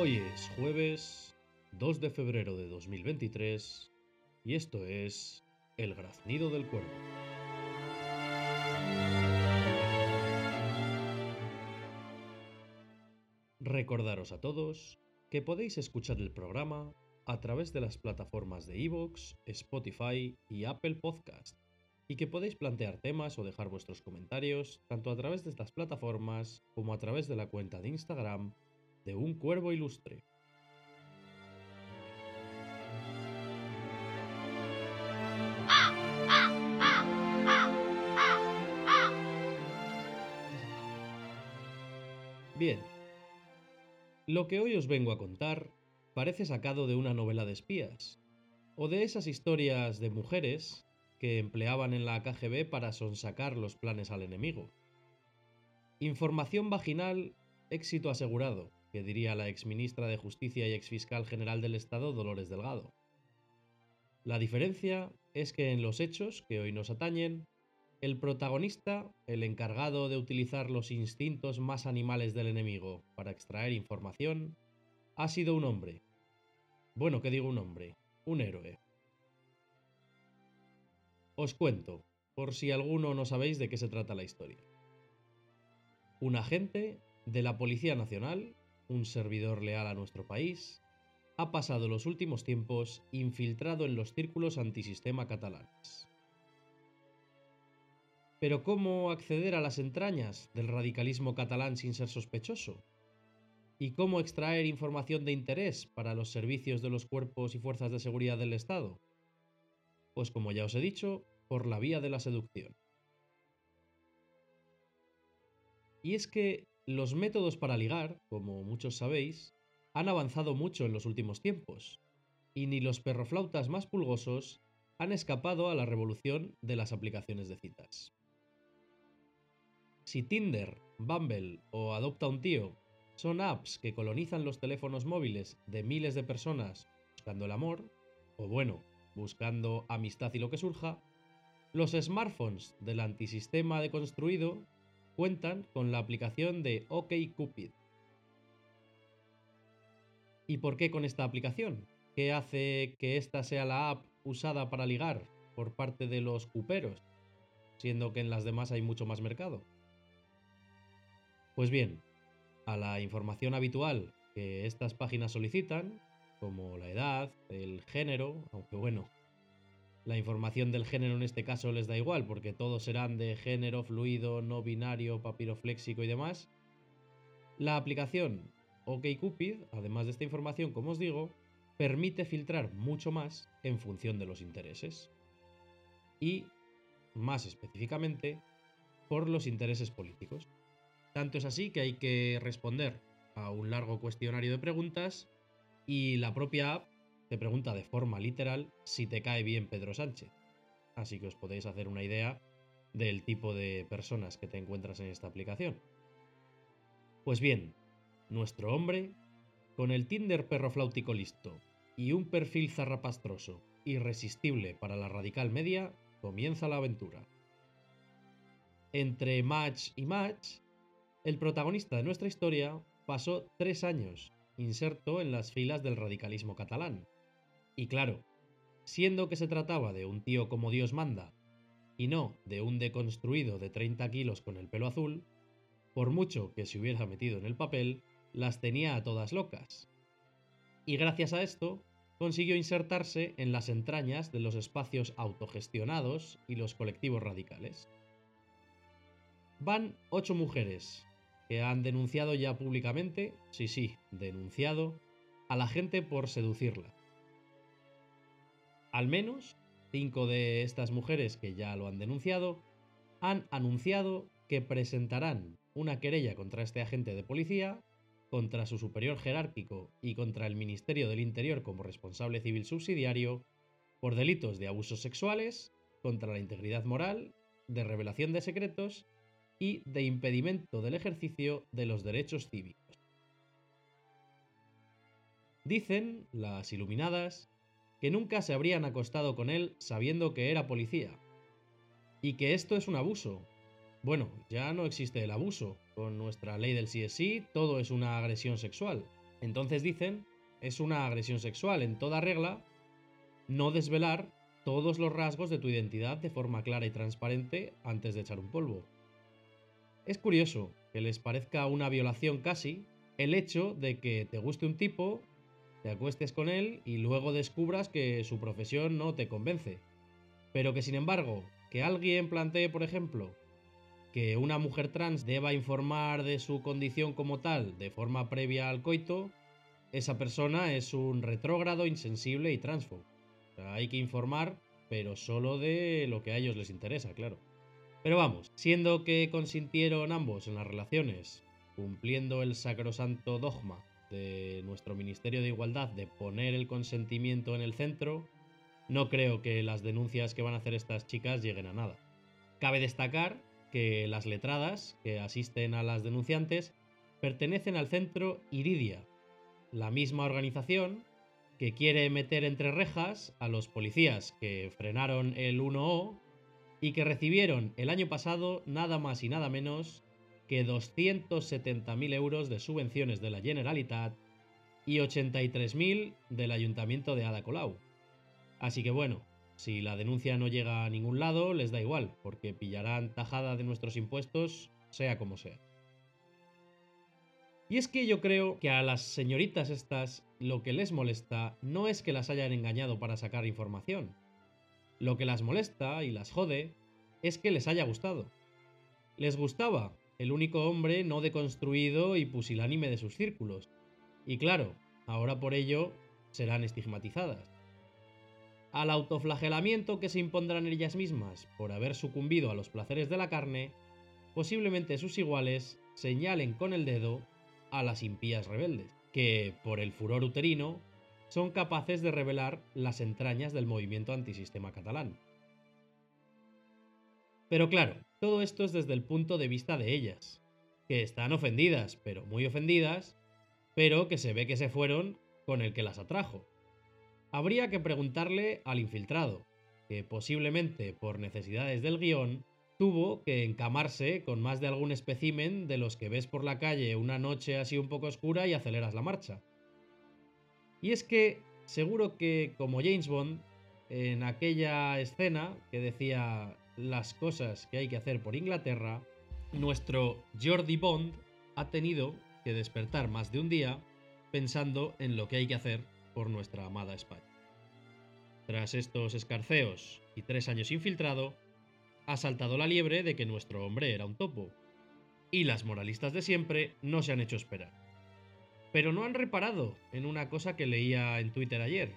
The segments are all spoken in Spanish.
Hoy es jueves 2 de febrero de 2023 y esto es El graznido del cuervo. Recordaros a todos que podéis escuchar el programa a través de las plataformas de Evox, Spotify y Apple Podcast y que podéis plantear temas o dejar vuestros comentarios tanto a través de estas plataformas como a través de la cuenta de Instagram de un cuervo ilustre. Bien, lo que hoy os vengo a contar parece sacado de una novela de espías, o de esas historias de mujeres que empleaban en la KGB para sonsacar los planes al enemigo. Información vaginal, éxito asegurado, que diría la exministra de Justicia y exfiscal general del Estado Dolores Delgado. La diferencia es que en los hechos que hoy nos atañen, el protagonista, el encargado de utilizar los instintos más animales del enemigo para extraer información, ha sido un hombre. Bueno, ¿qué digo un hombre? Un héroe. Os cuento, por si alguno no sabéis de qué se trata la historia. Un agente de la Policía Nacional, un servidor leal a nuestro país, ha pasado los últimos tiempos infiltrado en los círculos antisistema catalanes. Pero ¿cómo acceder a las entrañas del radicalismo catalán sin ser sospechoso? ¿Y cómo extraer información de interés para los servicios de los cuerpos y fuerzas de seguridad del Estado? Pues como ya os he dicho, por la vía de la seducción. Y es que los métodos para ligar, como muchos sabéis, han avanzado mucho en los últimos tiempos, y ni los perroflautas más pulgosos han escapado a la revolución de las aplicaciones de citas. Si Tinder, Bumble o Adopta un tío son apps que colonizan los teléfonos móviles de miles de personas buscando el amor, o bueno, buscando amistad y lo que surja, los smartphones del antisistema deconstruido cuentan con la aplicación de OkCupid. ¿Y por qué con esta aplicación? ¿Qué hace que esta sea la app usada para ligar por parte de los cuperos, siendo que en las demás hay mucho más mercado? Pues bien, a la información habitual que estas páginas solicitan, como la edad, el género, aunque bueno, la información del género en este caso les da igual, porque todos serán de género, fluido, no binario, papirofléxico y demás. La aplicación OkCupid, además de esta información, como os digo, permite filtrar mucho más en función de los intereses. Y, más específicamente, por los intereses políticos. Tanto es así que hay que responder a un largo cuestionario de preguntas y la propia app te pregunta de forma literal si te cae bien Pedro Sánchez. Así que os podéis hacer una idea del tipo de personas que te encuentras en esta aplicación. Pues bien, nuestro hombre, con el Tinder perro flautico listo y un perfil zarrapastroso irresistible para la radical media, comienza la aventura. Entre match y match, el protagonista de nuestra historia pasó tres años inserto en las filas del radicalismo catalán, y claro, siendo que se trataba de un tío como Dios manda, y no de un deconstruido de 30 kilos con el pelo azul, por mucho que se hubiera metido en el papel, las tenía a todas locas. Y gracias a esto, consiguió insertarse en las entrañas de los espacios autogestionados y los colectivos radicales. Van ocho mujeres que han denunciado ya públicamente, sí, sí, denunciado, a la gente por seducirla. Al menos cinco de estas mujeres que ya lo han denunciado han anunciado que presentarán una querella contra este agente de policía, contra su superior jerárquico y contra el Ministerio del Interior como responsable civil subsidiario por delitos de abusos sexuales, contra la integridad moral, de revelación de secretos y de impedimento del ejercicio de los derechos cívicos. Dicen las iluminadas que nunca se habrían acostado con él sabiendo que era policía. Y que esto es un abuso. Bueno, ya no existe el abuso. Con nuestra ley del CSI todo es una agresión sexual. Entonces dicen, es una agresión sexual en toda regla no desvelar todos los rasgos de tu identidad de forma clara y transparente antes de echar un polvo. Es curioso que les parezca una violación casi el hecho de que te guste un tipo, te acuestes con él y luego descubras que su profesión no te convence. Pero que sin embargo, que alguien plantee, por ejemplo, que una mujer trans deba informar de su condición como tal de forma previa al coito, esa persona es un retrógrado, insensible y transfo. hay que informar, pero solo de lo que a ellos les interesa, claro. Pero vamos, siendo que consintieron ambos en las relaciones, cumpliendo el sacrosanto dogma de nuestro Ministerio de Igualdad de poner el consentimiento en el centro, no creo que las denuncias que van a hacer estas chicas lleguen a nada. Cabe destacar que las letradas que asisten a las denunciantes pertenecen al centro Iridia, la misma organización que quiere meter entre rejas a los policías que frenaron el 1O y que recibieron el año pasado nada más y nada menos que 270.000 euros de subvenciones de la Generalitat y 83.000 del Ayuntamiento de Ada Colau. Así que bueno, si la denuncia no llega a ningún lado, les da igual, porque pillarán tajada de nuestros impuestos, sea como sea. Y es que yo creo que a las señoritas estas lo que les molesta no es que las hayan engañado para sacar información. Lo que las molesta y las jode es que les haya gustado. Les gustaba el único hombre no deconstruido y pusilánime de sus círculos. Y claro, ahora por ello serán estigmatizadas. Al autoflagelamiento que se impondrán ellas mismas por haber sucumbido a los placeres de la carne, posiblemente sus iguales señalen con el dedo a las impías rebeldes, que, por el furor uterino, son capaces de revelar las entrañas del movimiento antisistema catalán. Pero claro, todo esto es desde el punto de vista de ellas, que están ofendidas, pero muy ofendidas, pero que se ve que se fueron con el que las atrajo. Habría que preguntarle al infiltrado, que posiblemente por necesidades del guion tuvo que encamarse con más de algún espécimen de los que ves por la calle una noche así un poco oscura y aceleras la marcha. Y es que seguro que como James Bond, en aquella escena que decía las cosas que hay que hacer por Inglaterra, nuestro Jordi Bond ha tenido que despertar más de un día pensando en lo que hay que hacer por nuestra amada España. Tras estos escarceos y tres años infiltrado, ha saltado la liebre de que nuestro hombre era un topo. Y las moralistas de siempre no se han hecho esperar. Pero no han reparado en una cosa que leía en Twitter ayer.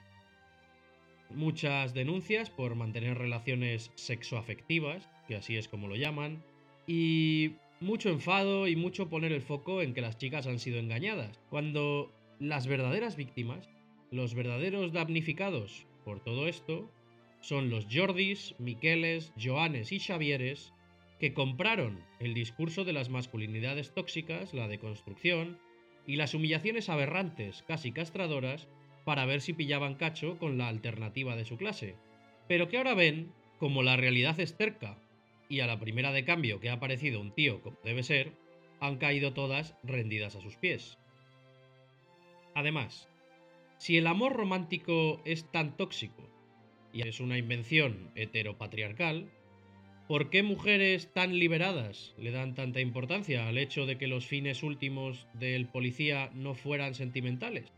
Muchas denuncias por mantener relaciones sexoafectivas, que así es como lo llaman, y mucho enfado y mucho poner el foco en que las chicas han sido engañadas, cuando las verdaderas víctimas, los verdaderos damnificados por todo esto, son los Jordis, Miqueles, Joanes y Xavieres que compraron el discurso de las masculinidades tóxicas, la deconstrucción y las humillaciones aberrantes, casi castradoras, para ver si pillaban cacho con la alternativa de su clase, pero que ahora ven como la realidad es cerca y a la primera de cambio que ha aparecido un tío como debe ser, han caído todas rendidas a sus pies. Además, si el amor romántico es tan tóxico y es una invención heteropatriarcal, ¿por qué mujeres tan liberadas le dan tanta importancia al hecho de que los fines últimos del policía no fueran sentimentales?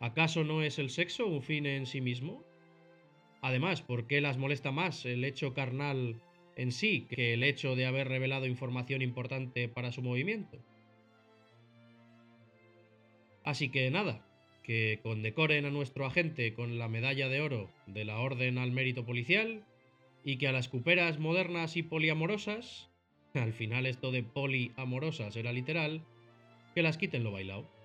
¿Acaso no es el sexo un fin en sí mismo? Además, ¿por qué las molesta más el hecho carnal en sí que el hecho de haber revelado información importante para su movimiento? Así que nada, que condecoren a nuestro agente con la medalla de oro de la Orden al Mérito Policial y que a las cuperas modernas y poliamorosas, al final esto de poliamorosas era literal, que las quiten lo bailado.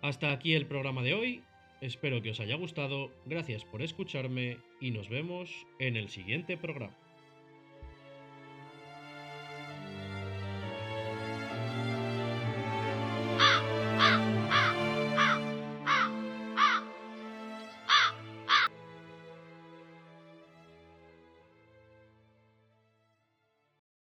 Hasta aquí el programa de hoy, espero que os haya gustado, gracias por escucharme y nos vemos en el siguiente programa.